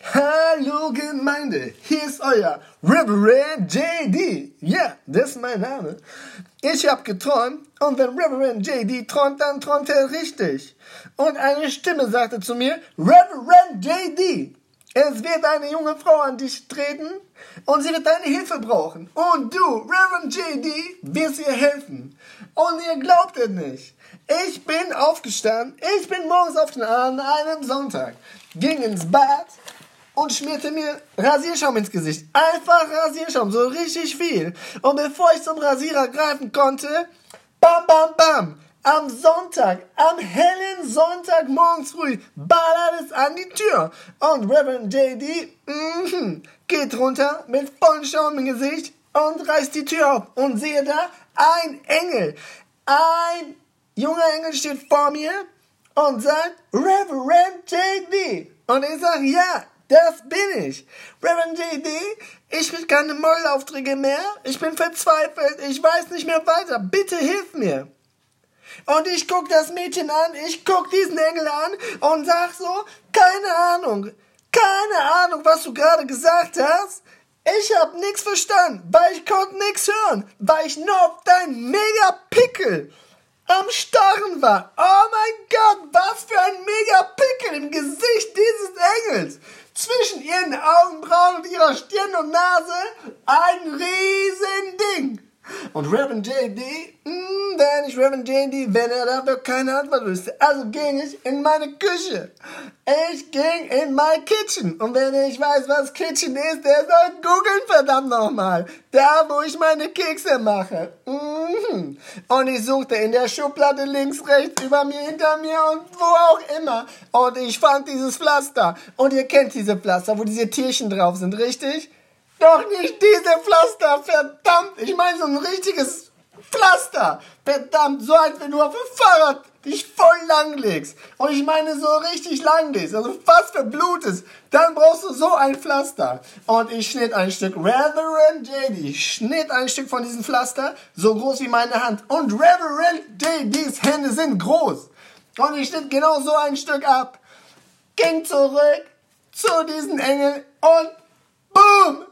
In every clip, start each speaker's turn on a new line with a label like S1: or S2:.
S1: Hallo Gemeinde, hier ist euer Reverend JD. Ja, das ist mein Name. Ich hab geträumt und wenn Reverend JD träumt, dann träumt er richtig. Und eine Stimme sagte zu mir, Reverend JD, es wird eine junge Frau an dich treten und sie wird deine Hilfe brauchen. Und du, Reverend JD, wirst ihr helfen. Und ihr glaubt es nicht. Ich bin aufgestanden, ich bin morgens auf den an einem Sonntag, ging ins Bad, und schmierte mir Rasierschaum ins Gesicht. Einfach Rasierschaum, so richtig viel. Und bevor ich zum Rasierer greifen konnte, bam, bam, bam, am Sonntag, am hellen Sonntag morgens früh, ballert es an die Tür. Und Reverend JD mm, geht runter mit vollem Schaum im Gesicht und reißt die Tür auf. Und sehe da ein Engel. Ein junger Engel steht vor mir und sagt, Reverend JD. Und ich sage, ja, das bin ich. Reverend JD, ich krieg keine Mollaufträge mehr. Ich bin verzweifelt. Ich weiß nicht mehr weiter. Bitte hilf mir. Und ich guck das Mädchen an, ich guck diesen Engel an und sag so, keine Ahnung, keine Ahnung, was du gerade gesagt hast. Ich hab nix verstanden, weil ich konnte nix hören, weil ich nur auf dein mega Pickel am Starren war. Oh mein Gott, was für ein mega Pickel im Gesicht dieses Engels zwischen ihren Augenbrauen und ihrer Stirn und Nase ein Riesending. Und Reverend JD, mh, wäre nicht Reverend JD, wenn er dafür keine Antwort wüsste. Also ging ich in meine Küche. Ich ging in my kitchen. Und wenn ich weiß, was Kitchen ist, der soll googeln, verdammt nochmal. Da, wo ich meine Kekse mache. Mhm. Und ich suchte in der Schublade links, rechts, über mir, hinter mir und wo auch immer. Und ich fand dieses Pflaster. Und ihr kennt diese Pflaster, wo diese Tierchen drauf sind, richtig? Doch nicht diese Pflaster, verdammt. Ich meine so ein richtiges Pflaster. Verdammt, so als wenn du auf dem Fahrrad dich voll lang legst. Und ich meine so richtig lang legst, also fast verblutest. Dann brauchst du so ein Pflaster. Und ich schnitt ein Stück, Reverend JD schnitt ein Stück von diesem Pflaster, so groß wie meine Hand. Und Reverend JDs Hände sind groß. Und ich schnitt genau so ein Stück ab. Ging zurück zu diesen Engeln und Boom!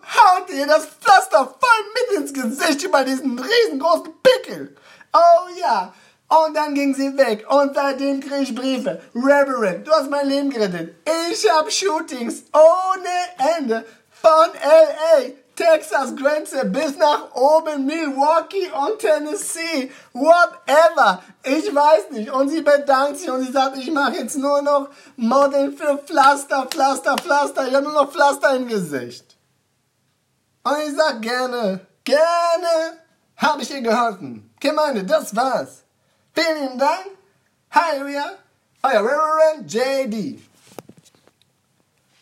S1: Haut ihr das Pflaster voll mit ins Gesicht über diesen riesengroßen Pickel. Oh ja. Und dann ging sie weg. Und seitdem kriege ich Briefe. Reverend, du hast mein Leben gerettet. Ich habe Shootings ohne Ende von L.A., Texas Grenze bis nach oben Milwaukee und Tennessee. Whatever. Ich weiß nicht. Und sie bedankt sich und sie sagt, ich mache jetzt nur noch Model für Pflaster, Pflaster, Pflaster. Ich habe nur noch Pflaster im Gesicht. Und ich sag gerne, gerne habe ich dir geholfen. Gemeinde, das war's. Vielen Dank. Halleluja. Euer Reverend JD.